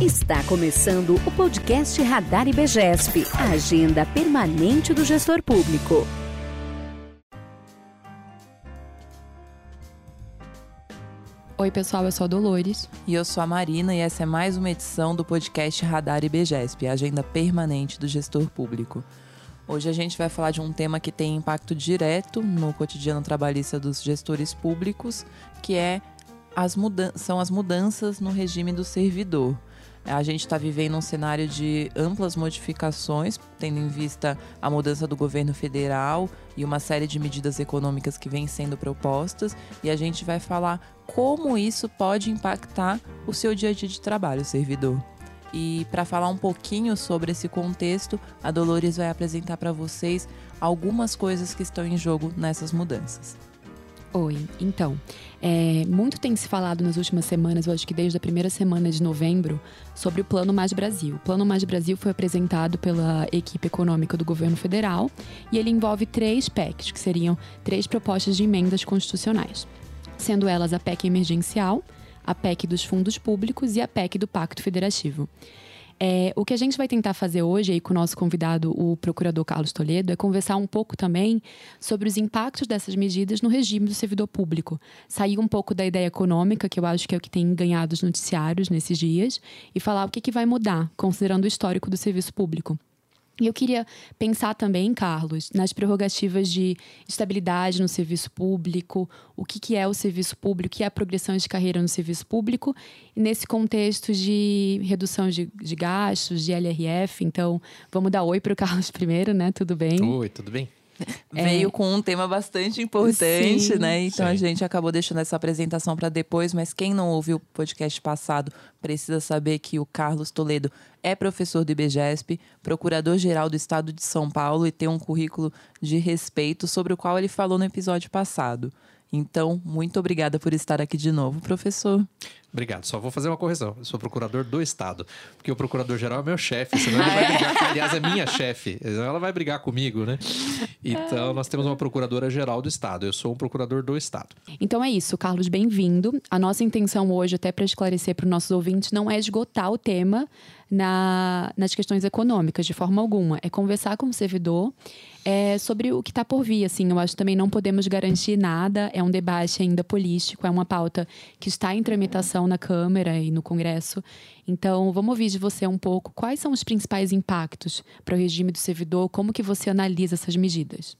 Está começando o podcast Radar IBGESP, a agenda permanente do gestor público. Oi, pessoal, eu sou a Dolores. E eu sou a Marina, e essa é mais uma edição do podcast Radar IBGESP, a agenda permanente do gestor público. Hoje a gente vai falar de um tema que tem impacto direto no cotidiano trabalhista dos gestores públicos, que é as são as mudanças no regime do servidor. A gente está vivendo um cenário de amplas modificações, tendo em vista a mudança do governo federal e uma série de medidas econômicas que vêm sendo propostas, e a gente vai falar como isso pode impactar o seu dia a dia de trabalho, servidor. E para falar um pouquinho sobre esse contexto, a Dolores vai apresentar para vocês algumas coisas que estão em jogo nessas mudanças. Oi, então, é, muito tem se falado nas últimas semanas, eu acho que desde a primeira semana de novembro, sobre o Plano Mais Brasil. O Plano Mais Brasil foi apresentado pela equipe econômica do governo federal e ele envolve três PECs, que seriam três propostas de emendas constitucionais, sendo elas a PEC emergencial, a PEC dos fundos públicos e a PEC do Pacto Federativo. É, o que a gente vai tentar fazer hoje aí com o nosso convidado, o procurador Carlos Toledo, é conversar um pouco também sobre os impactos dessas medidas no regime do servidor público. Sair um pouco da ideia econômica, que eu acho que é o que tem ganhado os noticiários nesses dias, e falar o que, que vai mudar, considerando o histórico do serviço público. E eu queria pensar também, Carlos, nas prerrogativas de estabilidade no serviço público, o que, que é o serviço público, o que é a progressão de carreira no serviço público, nesse contexto de redução de, de gastos, de LRF. Então, vamos dar oi para o Carlos primeiro, né? Tudo bem? Oi, tudo bem? É. Veio com um tema bastante importante, Sim. né? Então Sim. a gente acabou deixando essa apresentação para depois, mas quem não ouviu o podcast passado precisa saber que o Carlos Toledo é professor do IBGESP, procurador-geral do Estado de São Paulo e tem um currículo de respeito sobre o qual ele falou no episódio passado. Então, muito obrigada por estar aqui de novo, professor. Obrigado. Só vou fazer uma correção. Eu sou procurador do Estado. Porque o procurador-geral é meu chefe, senão ele vai brigar. aliás, é minha chefe. Ela vai brigar comigo, né? Então, nós temos uma procuradora-geral do Estado. Eu sou um procurador do Estado. Então é isso, Carlos, bem-vindo. A nossa intenção hoje, até para esclarecer para os nossos ouvintes, não é esgotar o tema na, nas questões econômicas, de forma alguma. É conversar com o servidor é, sobre o que está por vir. Assim, eu acho que também não podemos garantir nada. É um debate ainda político, é uma pauta que está em tramitação na Câmara e no Congresso. Então, vamos ouvir de você um pouco quais são os principais impactos para o regime do servidor, como que você analisa essas medidas.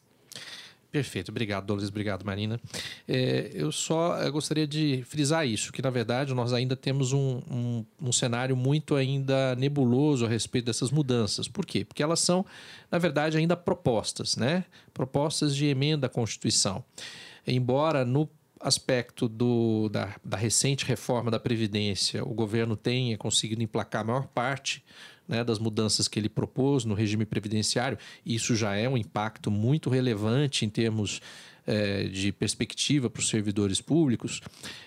Perfeito, obrigado, Dolores, obrigado, Marina. É, eu só eu gostaria de frisar isso, que na verdade nós ainda temos um, um, um, cenário muito ainda nebuloso a respeito dessas mudanças. Por quê? Porque elas são, na verdade, ainda propostas, né? Propostas de emenda à Constituição. Embora no aspecto do, da, da recente reforma da Previdência o governo tenha conseguido emplacar a maior parte né, das mudanças que ele propôs no regime previdenciário, isso já é um impacto muito relevante em termos é, de perspectiva para os servidores públicos,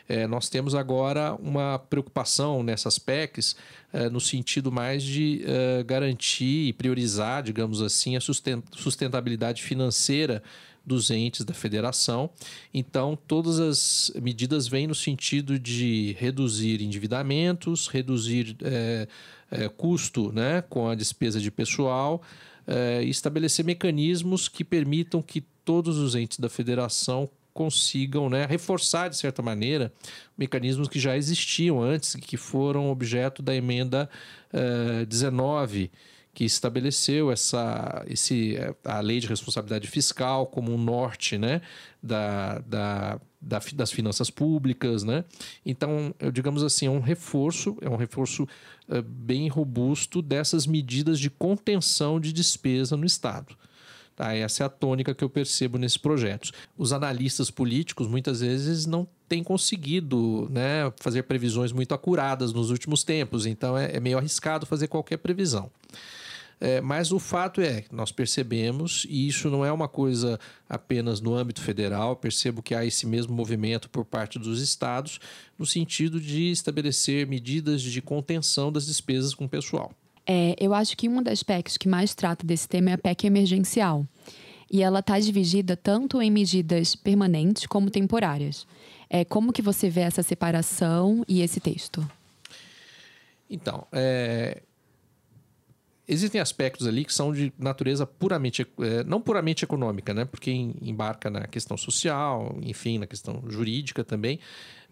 é, nós temos agora uma preocupação nessas PECs é, no sentido mais de garantir e priorizar, digamos assim, a sustentabilidade financeira dos entes da federação. Então, todas as medidas vêm no sentido de reduzir endividamentos, reduzir é, é, custo né, com a despesa de pessoal é, estabelecer mecanismos que permitam que todos os entes da federação consigam né, reforçar, de certa maneira, mecanismos que já existiam antes, que foram objeto da emenda 19 que estabeleceu essa, esse, a lei de responsabilidade fiscal como um norte né, da, da, da, das finanças públicas. Né? Então, digamos assim, é um reforço, é um reforço uh, bem robusto dessas medidas de contenção de despesa no Estado. Tá? Essa é a tônica que eu percebo nesses projetos. Os analistas políticos muitas vezes não têm conseguido né, fazer previsões muito acuradas nos últimos tempos, então é, é meio arriscado fazer qualquer previsão. É, mas o fato é, nós percebemos, e isso não é uma coisa apenas no âmbito federal, percebo que há esse mesmo movimento por parte dos estados, no sentido de estabelecer medidas de contenção das despesas com o pessoal. É, eu acho que uma das PECs que mais trata desse tema é a PEC emergencial. E ela está dividida tanto em medidas permanentes como temporárias. É, como que você vê essa separação e esse texto? Então, é, existem aspectos ali que são de natureza puramente, é, não puramente econômica, né? Porque embarca na questão social, enfim, na questão jurídica também.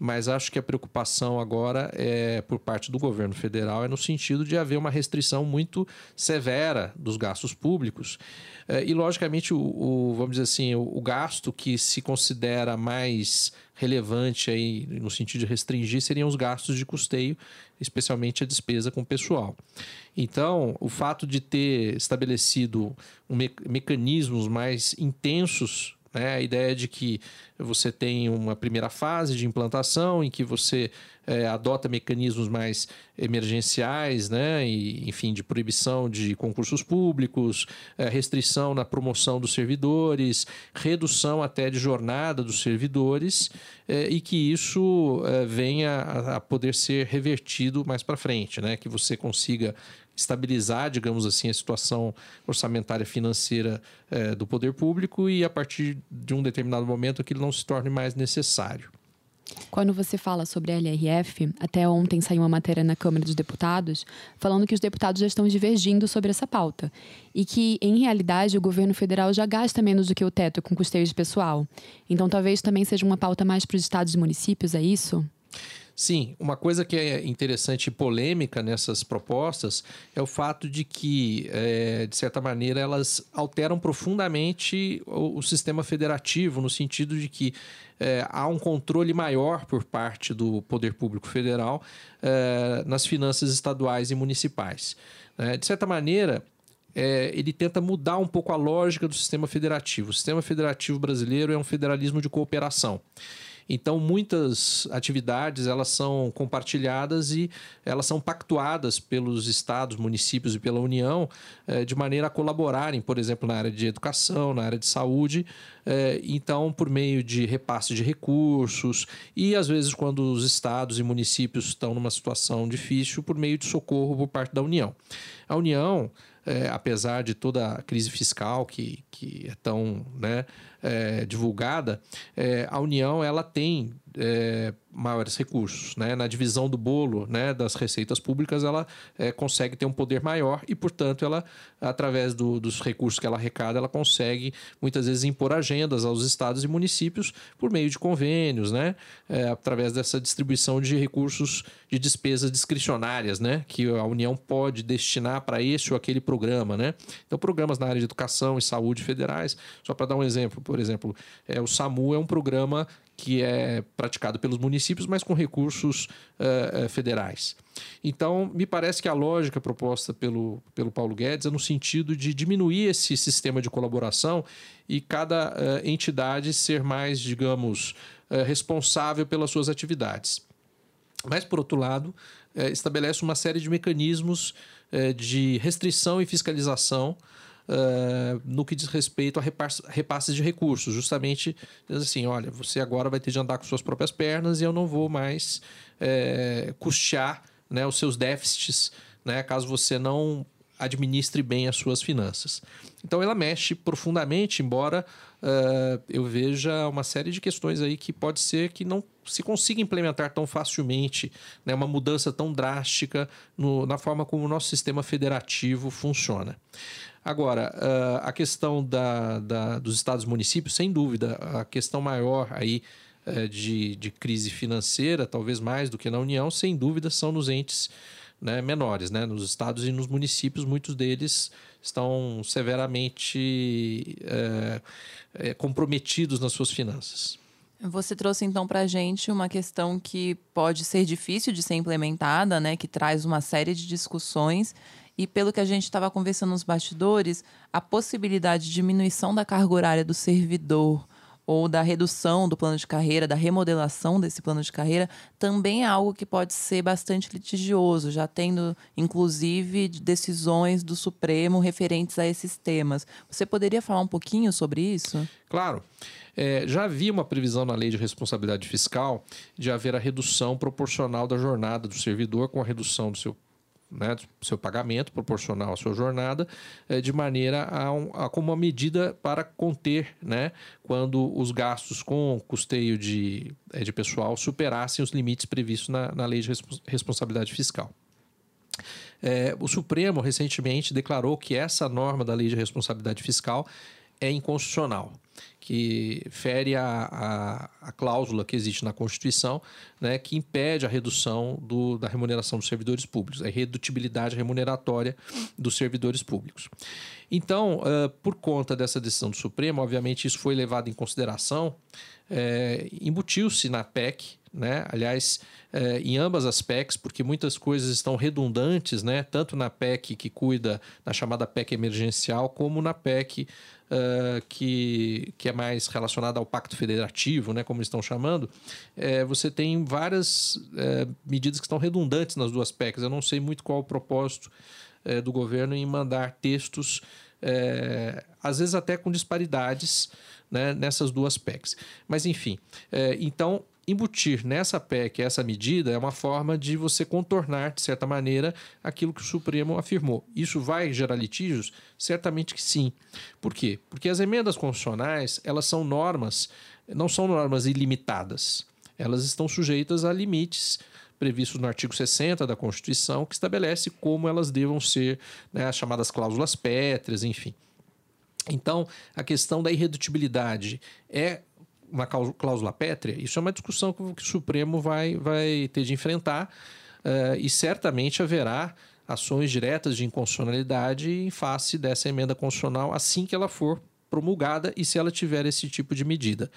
Mas acho que a preocupação agora é por parte do governo federal é no sentido de haver uma restrição muito severa dos gastos públicos. É, e, logicamente, o, o, vamos dizer assim, o, o gasto que se considera mais relevante aí no sentido de restringir seriam os gastos de custeio, especialmente a despesa com pessoal. Então, o fato de ter estabelecido um me mecanismos mais intensos né? A ideia de que você tem uma primeira fase de implantação em que você é, adota mecanismos mais emergenciais, né? e, enfim, de proibição de concursos públicos, é, restrição na promoção dos servidores, redução até de jornada dos servidores, é, e que isso é, venha a, a, poder ser revertido mais para frente, né? que você consiga estabilizar, digamos assim, a situação orçamentária financeira é, do poder público e a partir de um determinado momento aquilo não se torne mais necessário. Quando você fala sobre a LRF, até ontem saiu uma matéria na Câmara dos Deputados falando que os deputados já estão divergindo sobre essa pauta e que, em realidade, o governo federal já gasta menos do que o teto com custeios de pessoal. Então, talvez também seja uma pauta mais para os estados e municípios, é isso? Sim, uma coisa que é interessante e polêmica nessas propostas é o fato de que, é, de certa maneira, elas alteram profundamente o, o sistema federativo, no sentido de que é, há um controle maior por parte do poder público federal é, nas finanças estaduais e municipais. É, de certa maneira, é, ele tenta mudar um pouco a lógica do sistema federativo. O sistema federativo brasileiro é um federalismo de cooperação. Então, muitas atividades elas são compartilhadas e elas são pactuadas pelos estados, municípios e pela União eh, de maneira a colaborarem, por exemplo, na área de educação, na área de saúde. Eh, então, por meio de repasse de recursos e, às vezes, quando os estados e municípios estão numa situação difícil, por meio de socorro por parte da União. A União, eh, apesar de toda a crise fiscal que, que é tão né, é, divulgada, é, a União ela tem é, maiores recursos. Né? Na divisão do bolo né, das receitas públicas, ela é, consegue ter um poder maior e, portanto, ela, através do, dos recursos que ela arrecada, ela consegue muitas vezes impor agendas aos estados e municípios por meio de convênios, né? É, através dessa distribuição de recursos de despesas discricionárias, né? que a União pode destinar para esse ou aquele programa. Né? Então, programas na área de educação e saúde federais, só para dar um exemplo, por exemplo, é, o SAMU é um programa que é praticado pelos municípios, mas com recursos uh, federais. Então, me parece que a lógica proposta pelo, pelo Paulo Guedes é no sentido de diminuir esse sistema de colaboração e cada uh, entidade ser mais, digamos, uh, responsável pelas suas atividades. Mas, por outro lado, estabelece uma série de mecanismos de restrição e fiscalização uh, no que diz respeito a repasses de recursos. Justamente assim, olha, você agora vai ter de andar com suas próprias pernas e eu não vou mais é, custear né, os seus déficits, né, caso você não administre bem as suas finanças. Então ela mexe profundamente, embora uh, eu veja uma série de questões aí que pode ser que não se consiga implementar tão facilmente né, uma mudança tão drástica no, na forma como o nosso sistema federativo funciona. Agora, uh, a questão da, da, dos estados municípios, sem dúvida, a questão maior aí uh, de, de crise financeira, talvez mais do que na União, sem dúvida, são nos entes né, menores, né? nos estados e nos municípios, muitos deles estão severamente uh, comprometidos nas suas finanças. Você trouxe então para a gente uma questão que pode ser difícil de ser implementada, né, que traz uma série de discussões e pelo que a gente estava conversando nos bastidores, a possibilidade de diminuição da carga horária do servidor ou da redução do plano de carreira, da remodelação desse plano de carreira, também é algo que pode ser bastante litigioso, já tendo, inclusive, decisões do Supremo referentes a esses temas. Você poderia falar um pouquinho sobre isso? Claro. É, já havia uma previsão na lei de responsabilidade fiscal de haver a redução proporcional da jornada do servidor com a redução do seu né, seu pagamento proporcional à sua jornada, é, de maneira a, um, a, como uma medida para conter né, quando os gastos com custeio de, é, de pessoal superassem os limites previstos na, na lei de responsabilidade fiscal. É, o Supremo recentemente declarou que essa norma da lei de responsabilidade fiscal é inconstitucional que fere a, a, a, cláusula que existe na Constituição, né, que impede a redução do, da remuneração dos servidores públicos, a redutibilidade remuneratória dos servidores públicos. Então, uh, por conta dessa decisão do Supremo, obviamente isso foi levado em consideração, é, embutiu-se na PEC, né? aliás, é, em ambas as PECs, porque muitas coisas estão redundantes, né? tanto na PEC que cuida da chamada PEC emergencial, como na PEC uh, que, que é mais relacionada ao Pacto Federativo, né? como estão chamando. É, você tem várias é, medidas que estão redundantes nas duas PECs. Eu não sei muito qual o propósito é, do governo em mandar textos, é, às vezes até com disparidades né, nessas duas PECs. Mas, enfim, é, então embutir nessa PEC essa medida é uma forma de você contornar, de certa maneira, aquilo que o Supremo afirmou. Isso vai gerar litígios? Certamente que sim. Por quê? Porque as emendas constitucionais, elas são normas, não são normas ilimitadas. Elas estão sujeitas a limites previstos no artigo 60 da Constituição, que estabelece como elas devam ser, né, as chamadas cláusulas pétreas, enfim. Então, a questão da irredutibilidade é uma cláusula pétrea? Isso é uma discussão que o Supremo vai, vai ter de enfrentar uh, e certamente haverá ações diretas de inconstitucionalidade em face dessa emenda constitucional assim que ela for promulgada e se ela tiver esse tipo de medida.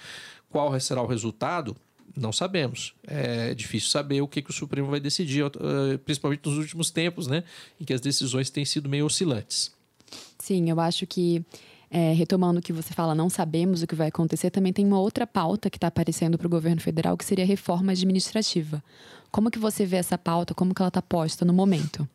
Qual será o resultado? Não sabemos. É difícil saber o que, que o Supremo vai decidir, eh, principalmente nos últimos tempos, né, em que as decisões têm sido meio oscilantes. Sim, eu acho que é, retomando o que você fala, não sabemos o que vai acontecer, também tem uma outra pauta que está aparecendo para o governo federal, que seria a reforma administrativa. Como que você vê essa pauta? Como que ela está posta no momento?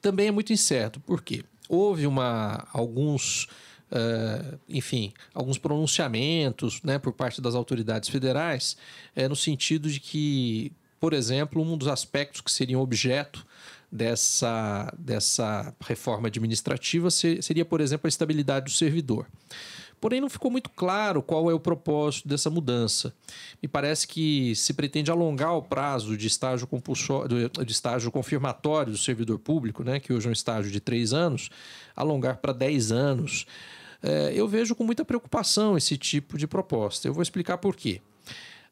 Também é muito incerto, porque houve uma, alguns Uh, enfim, alguns pronunciamentos né, por parte das autoridades federais, é, no sentido de que, por exemplo, um dos aspectos que seriam objeto dessa, dessa reforma administrativa seria, por exemplo, a estabilidade do servidor. Porém, não ficou muito claro qual é o propósito dessa mudança. Me parece que se pretende alongar o prazo de estágio, de estágio confirmatório do servidor público, né, que hoje é um estágio de três anos, alongar para dez anos. É, eu vejo com muita preocupação esse tipo de proposta. Eu vou explicar por quê.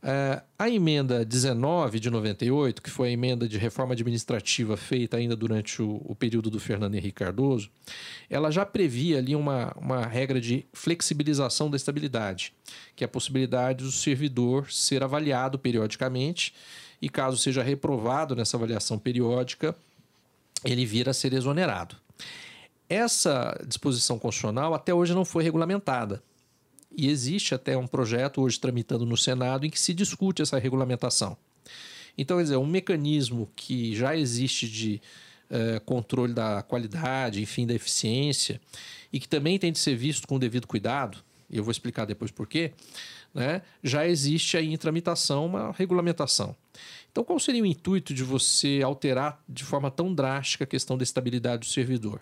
É, a emenda 19 de 98, que foi a emenda de reforma administrativa feita ainda durante o, o, período do Fernando Henrique Cardoso, ela já previa ali uma, uma regra de flexibilização da estabilidade, que é a possibilidade do servidor ser avaliado periodicamente e, caso seja reprovado nessa avaliação periódica, ele vir a ser exonerado. Essa disposição constitucional até hoje não foi regulamentada. E existe até um projeto hoje tramitando no Senado em que se discute essa regulamentação. Então, quer dizer, um mecanismo que já existe de uh, controle da qualidade, enfim, da eficiência, e que também tem de ser visto com o devido cuidado, e eu vou explicar depois por quê, né, já existe aí em tramitação uma regulamentação. Então, qual seria o intuito de você alterar de forma tão drástica a questão da estabilidade do servidor?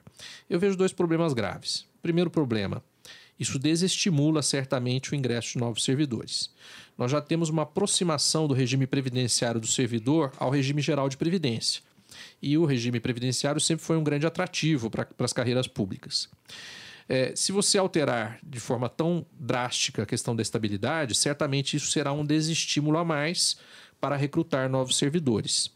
Eu vejo dois problemas graves. Primeiro problema, isso desestimula certamente o ingresso de novos servidores. Nós já temos uma aproximação do regime previdenciário do servidor ao regime geral de previdência. E o regime previdenciário sempre foi um grande atrativo para as carreiras públicas. É, se você alterar de forma tão drástica a questão da estabilidade, certamente isso será um desestímulo a mais para recrutar novos servidores.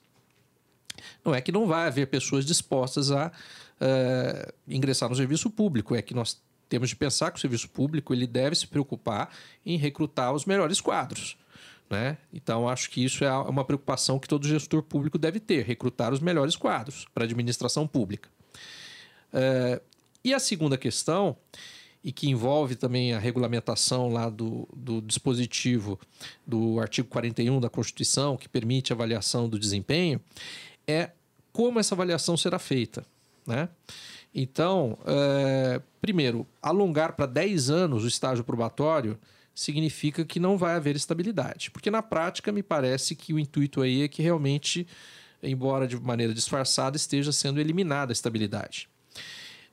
Não é que não vai haver pessoas dispostas a uh, ingressar no serviço público, é que nós temos de pensar que o serviço público ele deve se preocupar em recrutar os melhores quadros. Né? Então, acho que isso é uma preocupação que todo gestor público deve ter: recrutar os melhores quadros para a administração pública. É, e a segunda questão, e que envolve também a regulamentação lá do, do dispositivo do artigo 41 da Constituição, que permite a avaliação do desempenho, é como essa avaliação será feita. Né? Então, é, primeiro, alongar para 10 anos o estágio probatório significa que não vai haver estabilidade. Porque na prática, me parece que o intuito aí é que realmente, embora de maneira disfarçada, esteja sendo eliminada a estabilidade.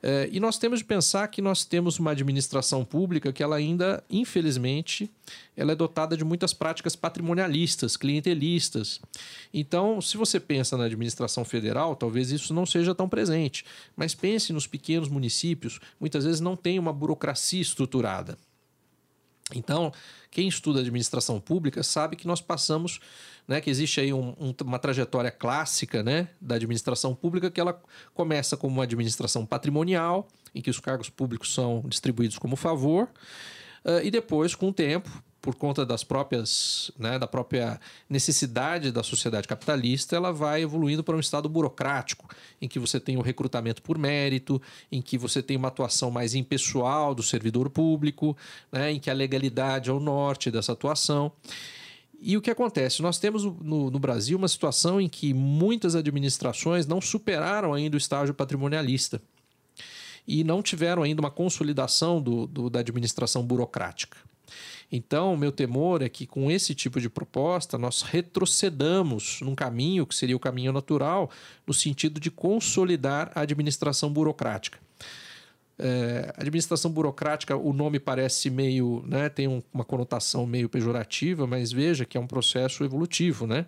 É, e nós temos de pensar que nós temos uma administração pública que ela ainda, infelizmente, ela é dotada de muitas práticas patrimonialistas, clientelistas. Então, se você pensa na administração federal, talvez isso não seja tão presente. Mas pense nos pequenos municípios, muitas vezes não tem uma burocracia estruturada. Então, quem estuda administração pública sabe que nós passamos, né, que existe aí um, um, uma trajetória clássica né, da administração pública que ela começa como uma administração patrimonial, em que os cargos públicos são distribuídos como favor, uh, e depois, com o tempo, por conta das próprias, né, da própria necessidade da sociedade capitalista, ela vai evoluindo para um estado burocrático, em que você tem o recrutamento por mérito, em que você tem uma atuação mais impessoal do servidor público, né, em que a legalidade é o norte dessa atuação. E o que acontece? Nós temos no, no, Brasil uma situação em que muitas administrações não superaram ainda o estágio patrimonialista e não tiveram ainda uma consolidação do, do da administração burocrática. Então, o meu temor é que com esse tipo de proposta nós retrocedamos num caminho que seria o caminho natural, no sentido de consolidar a administração burocrática. É, administração burocrática, o nome parece meio, né, tem um, uma conotação meio pejorativa, mas veja que é um processo evolutivo, né?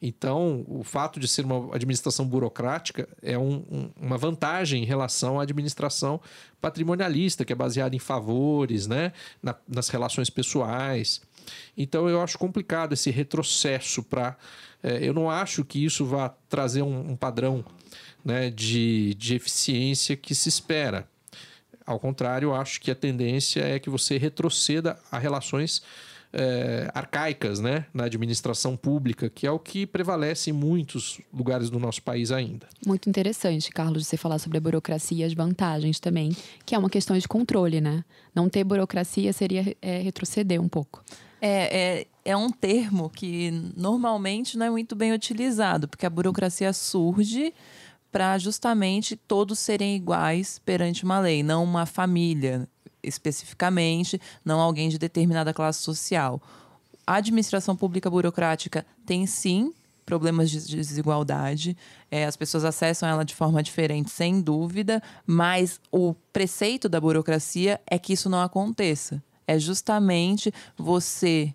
Então, o fato de ser uma administração burocrática é um, um, uma vantagem em relação à administração patrimonialista, que é baseada em favores, né? Na, nas relações pessoais. Então, eu acho complicado esse retrocesso para. É, eu não acho que isso vá trazer um, um padrão né, de, de eficiência que se espera. Ao contrário, eu acho que a tendência é que você retroceda a relações é, arcaicas né, na administração pública, que é o que prevalece em muitos lugares do nosso país ainda. Muito interessante, Carlos, você falar sobre a burocracia e as vantagens também, que é uma questão de controle, né? Não ter burocracia seria é, retroceder um pouco. É, é, é um termo que normalmente não é muito bem utilizado, porque a burocracia surge para justamente todos serem iguais perante uma lei, não uma família especificamente, não alguém de determinada classe social. A administração pública burocrática tem sim problemas de desigualdade, é, as pessoas acessam ela de forma diferente, sem dúvida, mas o preceito da burocracia é que isso não aconteça. É justamente você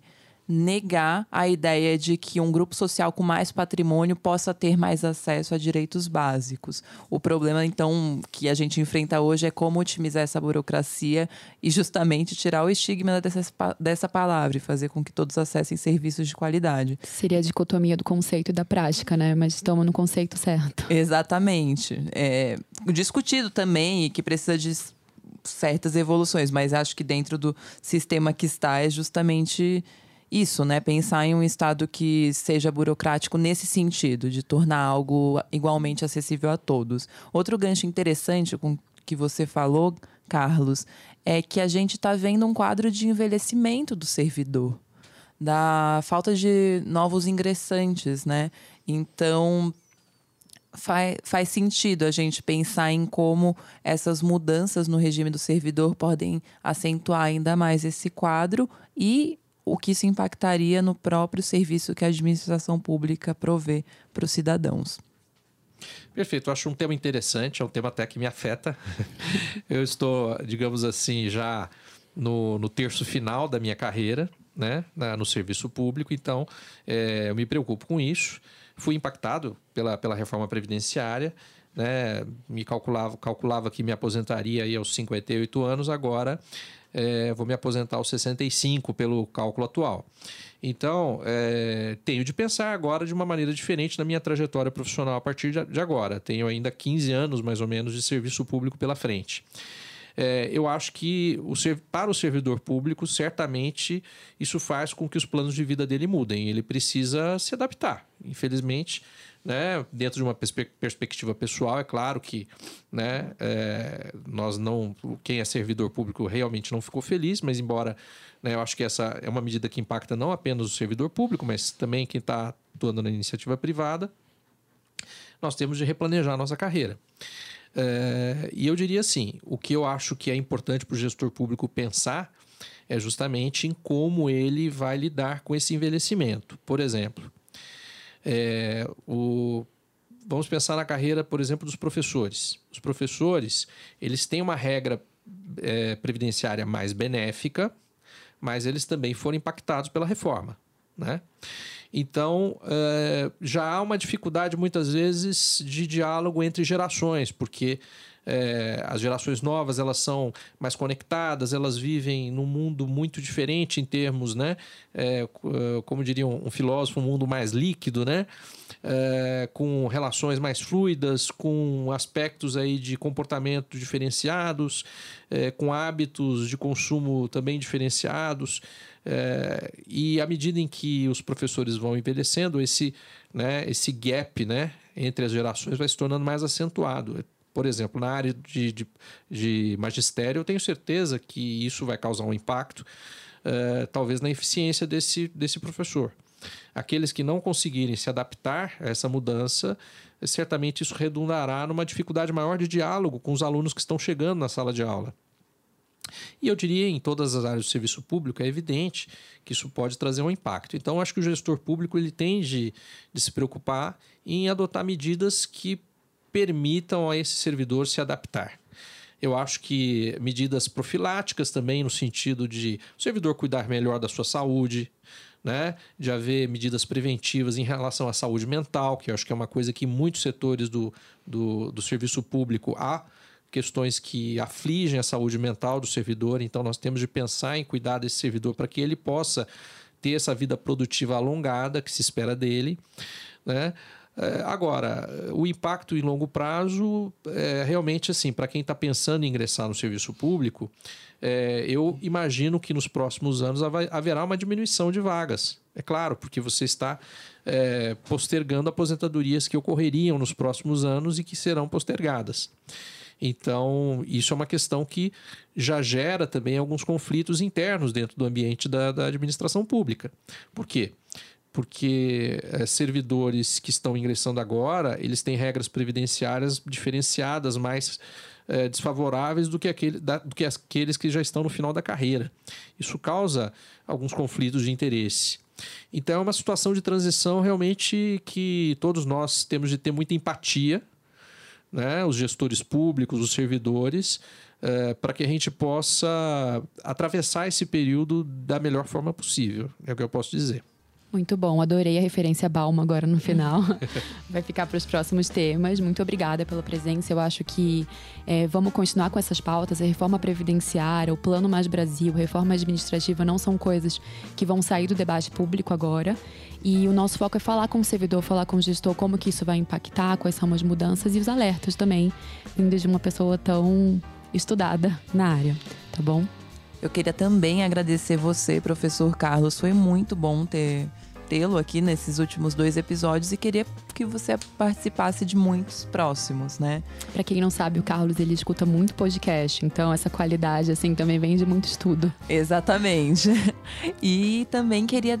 negar a ideia de que um grupo social com mais patrimônio possa ter mais acesso a direitos básicos. O problema, então, que a gente enfrenta hoje é como otimizar essa burocracia e justamente tirar o estigma dessa, dessa palavra e fazer com que todos acessem serviços de qualidade. Seria a dicotomia do conceito e da prática, né? Mas estamos no conceito certo. Exatamente. É discutido também e que precisa de certas evoluções, mas acho que dentro do sistema que está é justamente isso, né? Pensar em um Estado que seja burocrático nesse sentido, de tornar algo igualmente acessível a todos. Outro gancho interessante com que você falou, Carlos, é que a gente está vendo um quadro de envelhecimento do servidor, da falta de novos ingressantes, né? Então, faz, faz sentido a gente pensar em como essas mudanças no regime do servidor podem acentuar ainda mais esse quadro e o que isso impactaria no próprio serviço que a administração pública provê para os cidadãos. Perfeito, eu acho um tema interessante, é um tema até que me afeta. eu estou, digamos assim, já no, no terço final da minha carreira, né, na, no serviço público, então é, eu me preocupo com isso. Fui impactado pela, pela reforma previdenciária, né, me calculava, calculava que me aposentaria aí aos 58 anos, agora é, vou me aposentar aos 65 pelo cálculo atual. Então, é, tenho de pensar agora de uma maneira diferente na minha trajetória profissional a partir de agora. Tenho ainda 15 anos, mais ou menos, de serviço público pela frente. É, eu acho que o, para o servidor público, certamente, isso faz com que os planos de vida dele mudem. Ele precisa se adaptar. Infelizmente, né, dentro de uma perspe perspectiva pessoal, é claro que né, é, nós não. Quem é servidor público realmente não ficou feliz, mas embora né, eu acho que essa é uma medida que impacta não apenas o servidor público, mas também quem está atuando na iniciativa privada, nós temos de replanejar a nossa carreira. É, e eu diria assim: o que eu acho que é importante para o gestor público pensar é justamente em como ele vai lidar com esse envelhecimento. Por exemplo, é, o, vamos pensar na carreira, por exemplo, dos professores. Os professores, eles têm uma regra é, previdenciária mais benéfica, mas eles também foram impactados pela reforma, né? Então, é, já há uma dificuldade muitas vezes de diálogo entre gerações, porque é, as gerações novas elas são mais conectadas, elas vivem num mundo muito diferente em termos, né? É, como diria um, filósofo, um mundo mais líquido, né? É, com relações mais fluidas, com aspectos aí de comportamento diferenciados, é, com hábitos de consumo também diferenciados. É, e à medida em que os professores vão envelhecendo, esse, né, esse gap né, entre as gerações vai se tornando mais acentuado. Por exemplo, na área de, de, de magistério, eu tenho certeza que isso vai causar um impacto, uh, talvez na eficiência desse, desse professor. Aqueles que não conseguirem se adaptar a essa mudança, certamente isso redundará numa dificuldade maior de diálogo com os alunos que estão chegando na sala de aula. E eu diria em todas as áreas do serviço público é evidente que isso pode trazer um impacto. Então acho que o gestor público ele tem de, de se preocupar em adotar medidas que permitam a esse servidor se adaptar. Eu acho que medidas profiláticas também, no sentido de o servidor cuidar melhor da sua saúde, né? de haver medidas preventivas em relação à saúde mental, que eu acho que é uma coisa que muitos setores do, do, do serviço público há questões que afligem a saúde mental do servidor, então nós temos de pensar em cuidar desse servidor para que ele possa ter essa vida produtiva alongada que se espera dele. Né? É, agora, o impacto em longo prazo é realmente assim, para quem está pensando em ingressar no serviço público, é, eu imagino que nos próximos anos haverá uma diminuição de vagas. É claro, porque você está é, postergando aposentadorias que ocorreriam nos próximos anos e que serão postergadas. Então, isso é uma questão que já gera também alguns conflitos internos dentro do ambiente da, da administração pública. Por quê? Porque é, servidores que estão ingressando agora, eles têm regras previdenciárias diferenciadas, mais é, desfavoráveis do que, aquele, da, do que aqueles que já estão no final da carreira. Isso causa alguns conflitos de interesse. Então é uma situação de transição realmente que todos nós temos de ter muita empatia, né? os gestores públicos, os servidores, é, para que a gente possa atravessar esse período da melhor forma possível, é o que eu posso dizer. Muito bom, adorei a referência Balma agora no final. Vai ficar para os próximos temas. Muito obrigada pela presença. Eu acho que é, vamos continuar com essas pautas. A reforma previdenciária, o Plano Mais Brasil, reforma administrativa não são coisas que vão sair do debate público agora. E o nosso foco é falar com o servidor, falar com o gestor, como que isso vai impactar, quais são as mudanças e os alertas também, vindos de uma pessoa tão estudada na área, tá bom? Eu queria também agradecer você, professor Carlos. Foi muito bom ter tê-lo aqui nesses últimos dois episódios e queria que você participasse de muitos próximos, né? Para quem não sabe, o Carlos ele escuta muito podcast, então essa qualidade assim também vem de muito estudo. Exatamente. E também queria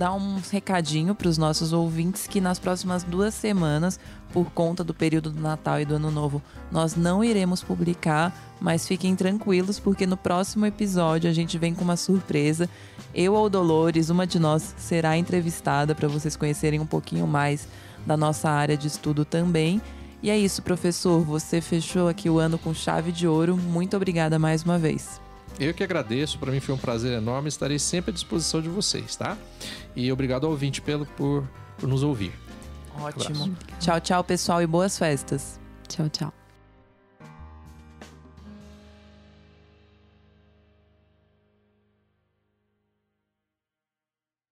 dar um recadinho para os nossos ouvintes que nas próximas duas semanas, por conta do período do Natal e do Ano Novo, nós não iremos publicar, mas fiquem tranquilos porque no próximo episódio a gente vem com uma surpresa. Eu ou Dolores, uma de nós, será entrevistada para vocês conhecerem um pouquinho mais da nossa área de estudo também. E é isso, professor. Você fechou aqui o ano com chave de ouro. Muito obrigada mais uma vez. Eu que agradeço, para mim foi um prazer enorme, estarei sempre à disposição de vocês, tá? E obrigado ao ouvinte pelo, por, por nos ouvir. Ótimo. Um tchau, tchau, pessoal, e boas festas. Tchau, tchau.